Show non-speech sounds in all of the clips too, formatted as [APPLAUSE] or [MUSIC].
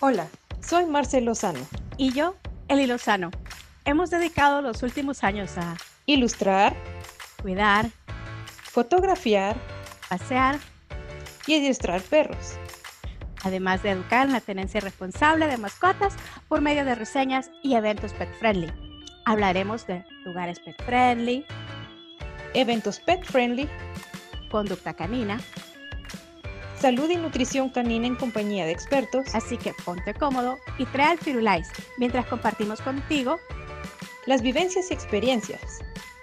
Hola, soy Marcel Lozano. Y yo, Eli Lozano. Hemos dedicado los últimos años a ilustrar, cuidar, fotografiar, pasear y adiestrar perros. Además de educar en la tenencia responsable de mascotas por medio de reseñas y eventos pet friendly. Hablaremos de lugares pet friendly, eventos pet friendly, conducta canina, salud y nutrición canina en compañía de expertos. Así que ponte cómodo y trae al Firulais mientras compartimos contigo las vivencias y experiencias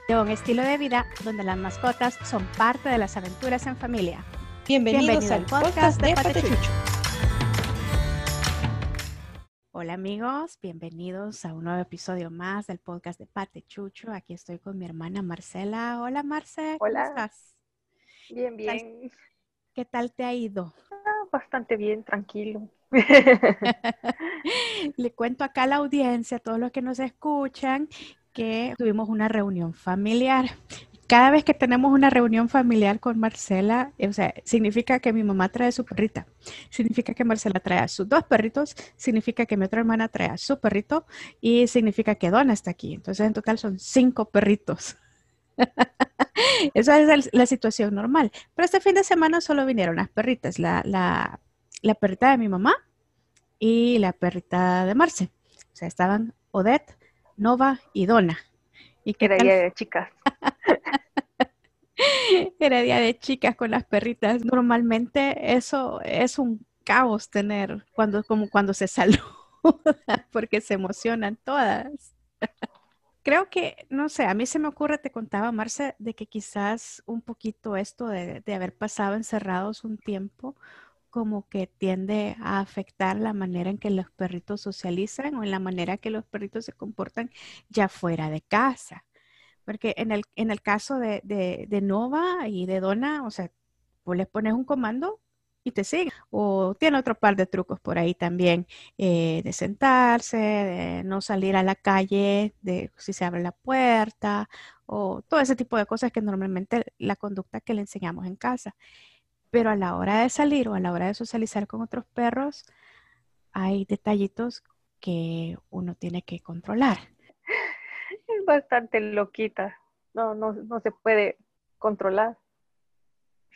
de un estilo de vida donde las mascotas son parte de las aventuras en familia. Bienvenidos, al podcast, de Patechucho. Hola amigos, bienvenidos a un nuevo episodio más del podcast de Patechucho. Aquí estoy con mi hermana Marcela. Hola Marcela, ¿cómo Hola. estás? Bien, bien. ¿Qué tal te ha ido? Ah, bastante bien, tranquilo. [LAUGHS] Le cuento acá a la audiencia, a todos los que nos escuchan, que tuvimos una reunión familiar. Cada vez que tenemos una reunión familiar con Marcela, eh, o sea, significa que mi mamá trae su perrita, significa que Marcela trae a sus dos perritos, significa que mi otra hermana trae a su perrito y significa que Donna está aquí. Entonces, en total son cinco perritos. [LAUGHS] Esa es el- la situación normal. Pero este fin de semana solo vinieron las perritas, la, la, la perrita de mi mamá y la perrita de Marce. O sea, estaban Odette, Nova y Donna. ¿Y qué Era tal día de chicas. [LAUGHS] era día de chicas con las perritas. Normalmente eso es un caos tener cuando, como cuando se [LAUGHS] saluda, porque se emocionan todas. Creo que, no sé, a mí se me ocurre, te contaba Marce, de que quizás un poquito esto de, de haber pasado encerrados un tiempo, como que tiende a afectar la manera en que los perritos socializan o en la manera que los perritos se comportan ya fuera de casa. Porque en el, en el caso de, de, de Nova y de Donna, o sea, vos les pones un comando y te siguen. O tiene otro par de trucos por ahí también, eh, de sentarse, de no salir a la calle, de si se abre la puerta, o todo ese tipo de cosas que normalmente la conducta que le enseñamos en casa. Pero a la hora de salir o a la hora de socializar con otros perros, hay detallitos que uno tiene que controlar. Es bastante loquita. No, no, no se puede controlar.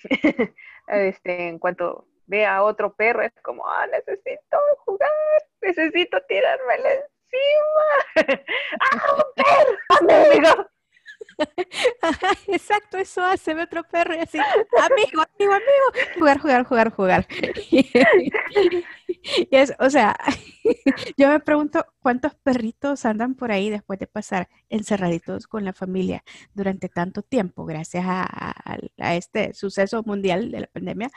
[LAUGHS] este, en cuanto ve a otro perro, es como, ah, necesito jugar, necesito tirármela encima. [LAUGHS] ¡Ah, un perro! [LAUGHS] Exacto, eso hace otro perro y así, amigo, amigo, amigo, jugar, jugar, jugar, jugar. [LAUGHS] Y es, o sea, [LAUGHS] yo me pregunto cuántos perritos andan por ahí después de pasar encerraditos con la familia durante tanto tiempo, gracias a este suceso mundial de la pandemia.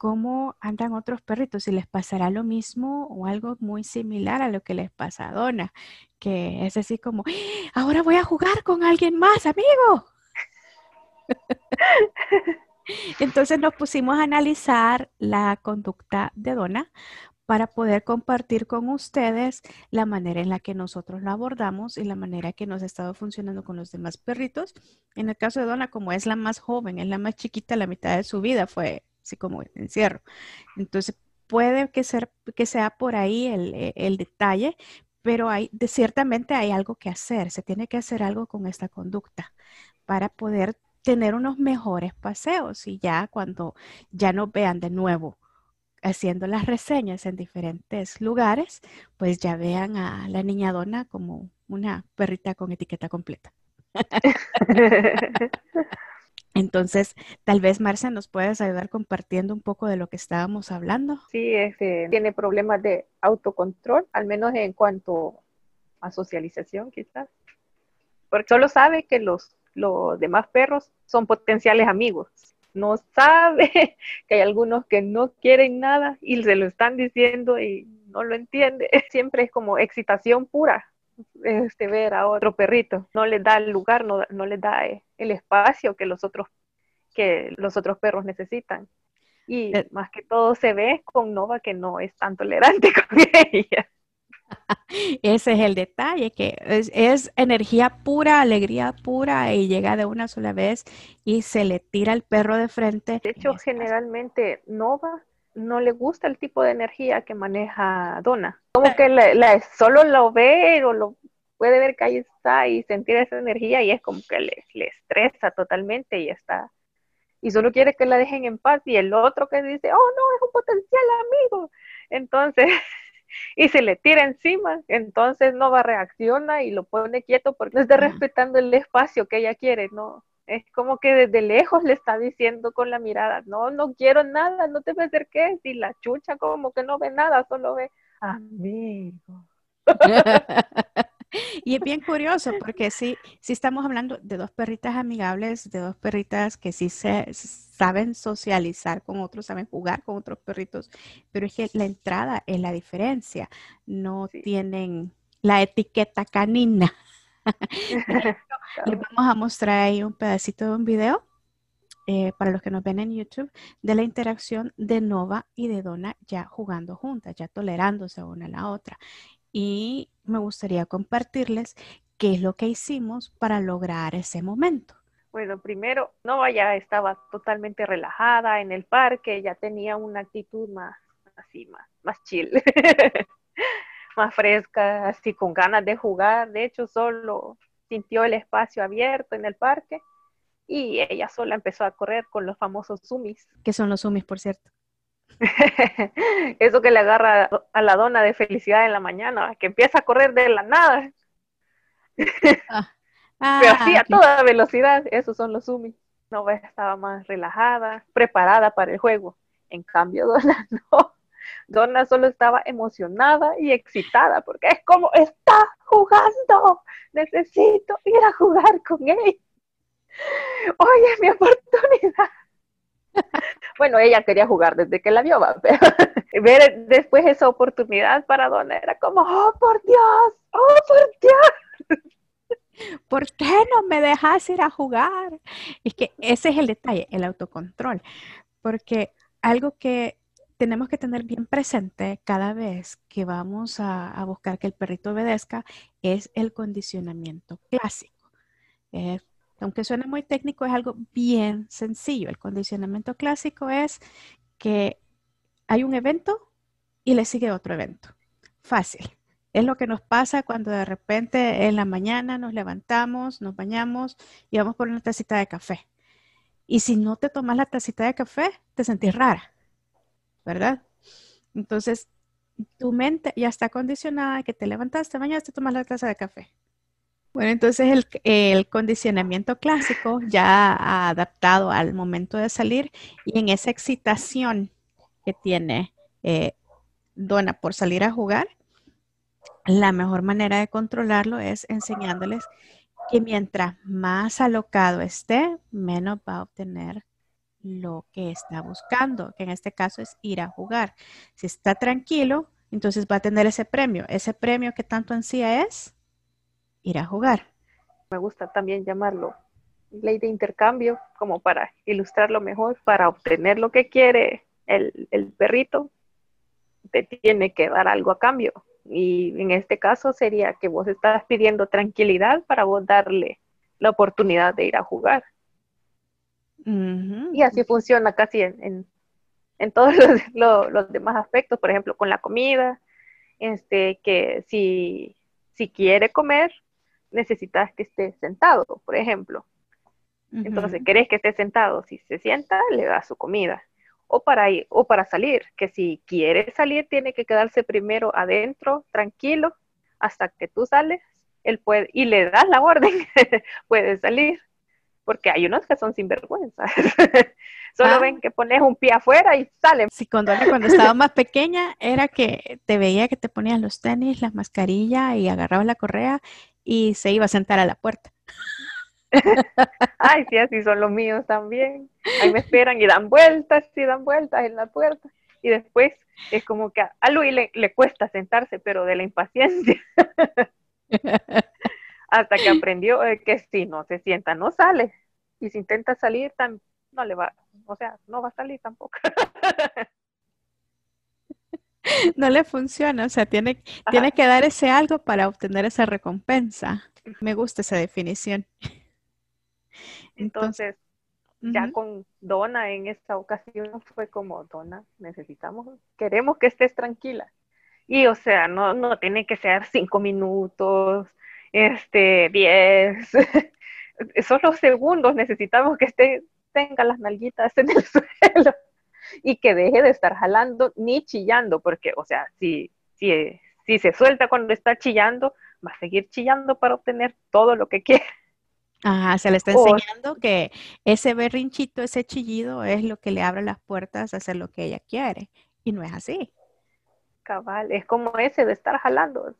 ¿Cómo andan otros perritos? Si les pasará lo mismo o algo muy similar a lo que les pasa a Donna, que es así como, ahora voy a jugar con alguien más, amigo. [LAUGHS] Entonces nos pusimos a analizar la conducta de Donna para poder compartir con ustedes la manera en la que nosotros la abordamos y la manera que nos ha estado funcionando con los demás perritos. En el caso de Donna, como es la más joven, es la más chiquita, la mitad de su vida fue así como encierro. Entonces puede que, ser, que sea por ahí el, eh, el detalle, pero hay, de, ciertamente hay algo que hacer, se tiene que hacer algo con esta conducta para poder tener unos mejores paseos y ya cuando ya nos vean de nuevo haciendo las reseñas en diferentes lugares, pues ya vean a la niña Donna como una perrita con etiqueta completa. [LAUGHS] Entonces, tal vez Marcia nos puedes ayudar compartiendo un poco de lo que estábamos hablando. Sí, este, tiene problemas de autocontrol, al menos en cuanto a socialización, quizás. Porque solo sabe que los, los demás perros son potenciales amigos. No sabe [LAUGHS] que hay algunos que no quieren nada y se lo están diciendo y no lo entiende. [LAUGHS] Siempre es como excitación pura este, ver a otro perrito. No les da el lugar, no, no les da eh, el espacio que los otros que los otros perros necesitan. Y Eh. más que todo se ve con Nova que no es tan tolerante [LAUGHS] con ella. [LAUGHS] Ese es el detalle, que es, es energía pura, alegría pura y llega de una sola vez y se le tira al perro de frente. De hecho, generalmente Nova no le gusta el tipo de energía que maneja Donna. Como que la, solo lo ve o lo puede ver que ahí está y sentir esa energía y es como que le, le estresa totalmente y está y solo quiere que la dejen en paz y el otro que dice, oh no, es un potencial amigo. Entonces, [LAUGHS] y se le tira encima, entonces no va, reacciona y lo pone quieto porque no está respetando el espacio que ella quiere, ¿no? Es como que desde lejos le está diciendo con la mirada, no, no quiero nada, no te me acerques. Y la chucha como que no ve nada, solo ve, amigo. [LAUGHS] y es bien curioso porque sí, sí estamos hablando de dos perritas amigables, de dos perritas que sí se saben socializar con otros, saben jugar con otros perritos, pero es que la entrada es la diferencia. No tienen la etiqueta canina. [LAUGHS] [LAUGHS] Les vamos a mostrar ahí un pedacito de un video eh, para los que nos ven en YouTube de la interacción de Nova y de Donna ya jugando juntas, ya tolerándose una a la otra y me gustaría compartirles qué es lo que hicimos para lograr ese momento. Bueno, primero, Nova ya estaba totalmente relajada en el parque, ya tenía una actitud más así, más, más chill, [LAUGHS] más fresca, así con ganas de jugar. De hecho, solo sintió el espacio abierto en el parque y ella sola empezó a correr con los famosos sumis. [LAUGHS] ¿Qué son los sumis, por cierto? Eso que le agarra a la dona de felicidad en la mañana, que empieza a correr de la nada. [LAUGHS] Ah. Pero así a toda velocidad, esos son los sumis. Nova estaba más relajada, preparada para el juego. En cambio, [LAUGHS] Donna no. Donna solo estaba emocionada y excitada porque es como está jugando. Necesito ir a jugar con él. Oye, mi oportunidad. bueno, ella quería jugar desde que la vio, pero [LAUGHS] ver después esa oportunidad para Donna como, oh, por Dios, oh, por Dios. ¿Por qué no me dejas ir a jugar? Es que ese es el detalle, el autocontrol, porque algo que tenemos que tener bien presente cada vez que vamos a, buscar que el perrito obedezca es el condicionamiento clásico. Aunque suene muy técnico, es algo bien sencillo. El condicionamiento clásico es que hay un evento y le sigue otro evento. Fácil. Es lo que nos pasa cuando de repente en la mañana nos levantamos, nos bañamos y vamos por una tacita de café. Y si no te tomas la tacita de café, te sentís rara, ¿verdad? Entonces, tu mente ya está condicionada que te levantaste, bañaste, tomas la taza de café. Bueno, entonces el, condicionamiento clásico ya ha adaptado al momento de salir y en esa excitación que tiene eh, Donna por salir a jugar, la mejor manera de controlarlo es enseñándoles que mientras más alocado esté, menos va a obtener lo que está buscando, que en este caso es ir a jugar. Si está tranquilo, entonces va a tener ese premio. Ese premio que tanto ansía es ir a jugar. Me gusta también llamarlo ley de intercambio, como para ilustrarlo mejor, para obtener lo que quiere el, el perrito, te tiene que dar algo a cambio. Y en este caso sería que vos estás pidiendo tranquilidad para vos darle la oportunidad de ir a jugar. Y así funciona casi en, en, todos [LAUGHS] los, los, demás aspectos, por ejemplo, con la comida, este, que si, si quiere comer, necesitas que esté sentado, por ejemplo. Entonces, querés que esté sentado. Si se sienta, le das su comida. O para, ir, o para salir, que si quiere salir, tiene que quedarse primero adentro, tranquilo, hasta que tú sales, él puede, y le das la orden, [LAUGHS] puede salir. Porque hay unos que son sinvergüenza. [LAUGHS] Solo ah. ven que pones un pie afuera y salen. Sí, cuando, cuando estaba más pequeña, era que te veía que te ponías los tenis, la mascarilla y agarrabas la correa y se iba a sentar a la puerta. Ay, sí, así son los míos también. Ahí me esperan y dan vueltas y dan vueltas en la puerta. Y después es como que a Luis le, cuesta sentarse, pero de la impaciencia. [LAUGHS] Hasta que aprendió que si no se sienta, no sale. Y si intenta salir, no le va, o sea, no va a salir tampoco. [LAUGHS] [LAUGHS] no le funciona, o sea, tiene, tiene que dar ese algo para obtener esa recompensa. Me gusta esa definición. [LAUGHS] Entonces, Ya con Donna en esta ocasión fue como, Donna, necesitamos, queremos que estés tranquila. Y o sea, no, no tiene que ser cinco minutos, este, diez, [LAUGHS] solo segundos necesitamos que esté, tenga las nalguitas en el suelo y que deje de estar jalando ni chillando, porque, o sea, si, si, si se suelta cuando está chillando, va a seguir chillando para obtener todo lo que quiere. Ajá, se le está enseñando que ese berrinchito, ese chillido es lo que le abre las puertas a hacer lo que ella quiere. Y no es así. Cabal, es como ese de estar jalando.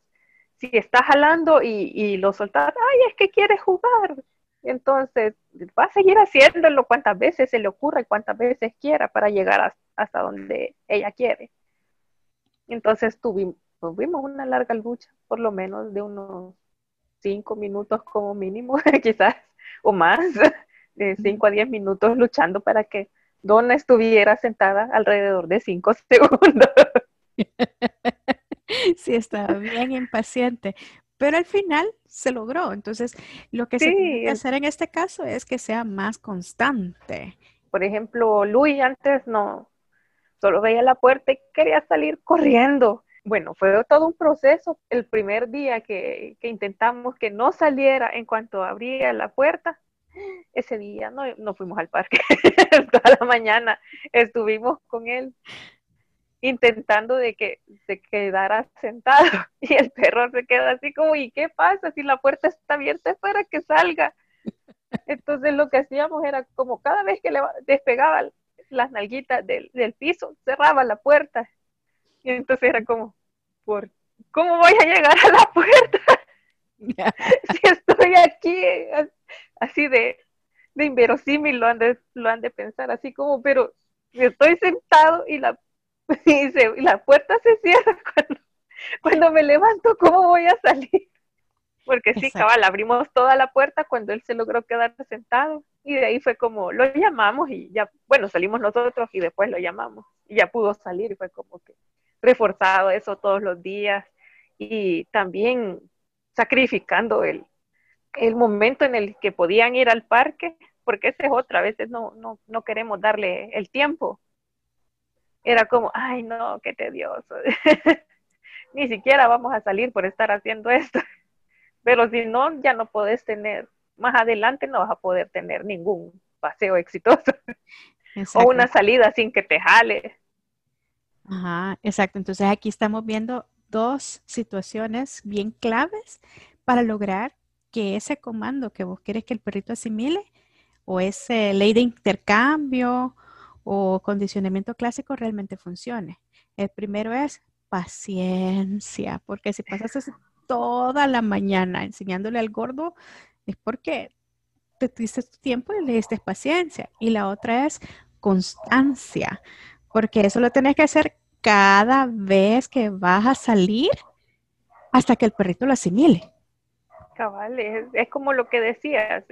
Si está jalando y, y lo soltas, ay, es que quiere jugar. Entonces, va a seguir haciéndolo cuantas veces se le ocurra y cuantas veces quiera para llegar hasta donde ella quiere. Entonces, tuvimos, tuvimos una larga lucha, por lo menos de unos cinco minutos como mínimo, [LAUGHS] quizás, o más, [LAUGHS] de cinco a diez minutos luchando para que Donna estuviera sentada alrededor de cinco [LAUGHS] segundos. Sí, estaba bien impaciente, pero al final se logró. Entonces, lo que se tiene que hacer en este caso es que sea más constante. Por ejemplo, Luis antes no, solo veía la puerta y quería salir corriendo. Bueno, fue todo un proceso. El primer día que, intentamos que no saliera en cuanto abría la puerta, ese día no, no fuimos al parque. [LAUGHS] Toda la mañana estuvimos con él intentando de que se quedara sentado [LAUGHS] y el perro se queda así como, ¿y qué pasa si la puerta está abierta para que salga? Entonces lo que hacíamos era como cada vez que le despegaba las nalguitas del, del piso, cerraba la puerta. Y entonces era como, ¿por cómo voy a llegar a la puerta? [LAUGHS] si estoy aquí, así de, de inverosímil lo han de, lo han de pensar, así como, pero estoy sentado y la [LAUGHS] y, la puerta se cierra [LAUGHS] cuando, me levanto, ¿cómo voy a salir? Porque sí, cabal, abrimos toda la puerta cuando él se logró quedar sentado. Y de ahí fue como, lo llamamos y ya, bueno, salimos nosotros y después lo llamamos. Y ya pudo salir y fue como que reforzado eso todos los días. Y también sacrificando el, el momento en el que podían ir al parque, porque ese es otra, a veces no, no, no queremos darle el tiempo era como, ay no, qué tedioso. [LAUGHS] Ni siquiera vamos a salir por estar haciendo esto. [LAUGHS] Pero si no, ya no podés tener, más adelante no vas a poder tener ningún paseo exitoso. [LAUGHS] O una salida sin que te jale. Ajá, exacto. Entonces aquí estamos viendo dos situaciones bien claves para lograr que ese comando que vos quieres que el perrito asimile o ese ley de intercambio o condicionamiento clásico realmente funcione. El primero es paciencia, porque si pasas toda la mañana enseñándole al gordo, es porque te diste tu tiempo y le diste paciencia. Y la otra es constancia, porque eso lo tienes que hacer cada vez que vas a salir hasta que el perrito lo asimile. Cabal, es, como lo que decías,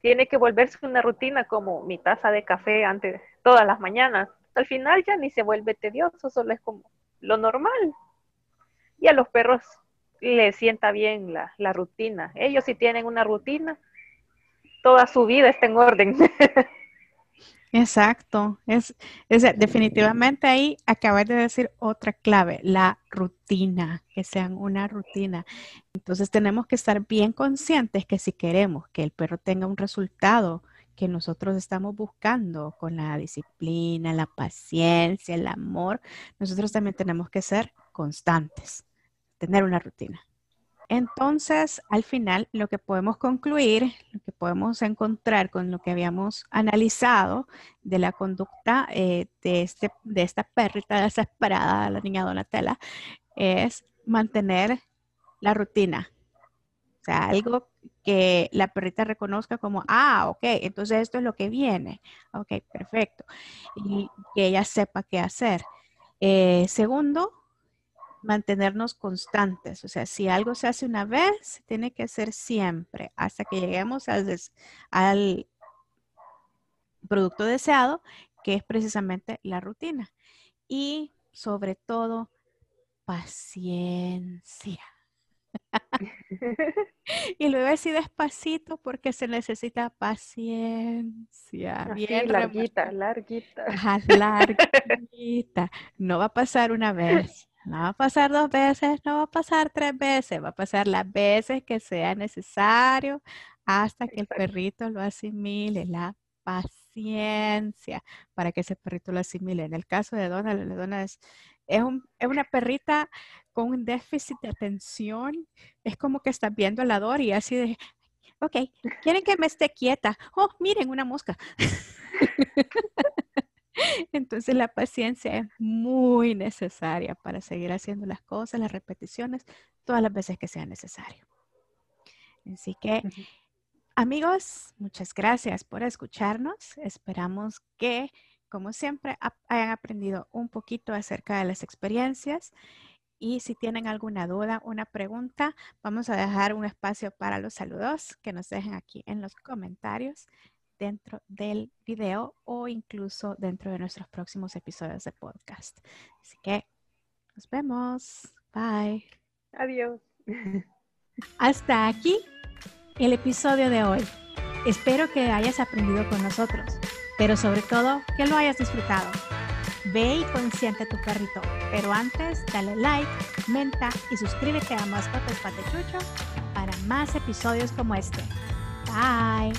tiene que volverse una rutina como mi taza de café antes, todas las mañanas. Al final ya ni se vuelve tedioso, solo es como lo normal. Y a los perros les sienta bien la, la rutina. Ellos si tienen una rutina, toda su vida está en orden. [LAUGHS] Exacto. Es, es, definitivamente ahí acabas de decir otra clave, la rutina, que sean una rutina. Entonces tenemos que estar bien conscientes que si queremos que el perro tenga un resultado que nosotros estamos buscando con la disciplina, la paciencia, el amor, nosotros también tenemos que ser constantes, tener una rutina. Entonces, al final, lo que podemos concluir, lo que podemos encontrar con lo que habíamos analizado de la conducta eh, de, este, de esta perrita [LAUGHS] desesperada, la niña Donatella, es mantener la rutina. O sea, algo que la perrita reconozca como, ah, ok, entonces esto es lo que viene. Ok, perfecto. Y que ella sepa qué hacer. Eh, segundo, mantenernos constantes. O sea, si algo se hace una vez, tiene que ser siempre, hasta que lleguemos al, al producto deseado, que es precisamente la rutina. Y sobre todo, paciencia. [LAUGHS] y luego así despacito porque se necesita paciencia. Así, bien larguita, larguita. Ajá, [LAUGHS] larguita. No va a pasar una vez, no va a pasar dos veces, no va a pasar tres veces, va a pasar las veces que sea necesario hasta que el perrito lo asimile. La paciencia para que ese perrito lo asimile. En el caso de Donna, la Donna es, es, un- es una perrita con un déficit de atención. Es como que estás viendo al Ador y así de, ok, quieren que me esté quieta. Oh, miren, una mosca. [LAUGHS] Entonces la paciencia es muy necesaria para seguir haciendo las cosas, las repeticiones, todas las veces que sea necesario. Así que, amigos, muchas gracias por escucharnos. Esperamos que, como siempre, hayan aprendido un poquito acerca de las experiencias. Y si tienen alguna duda, una pregunta, vamos a dejar un espacio para los saludos que nos dejen aquí en los comentarios dentro del video o incluso dentro de nuestros próximos episodios de podcast. Así que nos vemos. Bye. Adiós. Hasta aquí el episodio de hoy. Espero que hayas aprendido con nosotros, pero sobre todo que lo hayas disfrutado. Ve y consiente tu perrito, pero antes dale like, menta y suscríbete a Mascotas Patechucho para más episodios como este. Bye.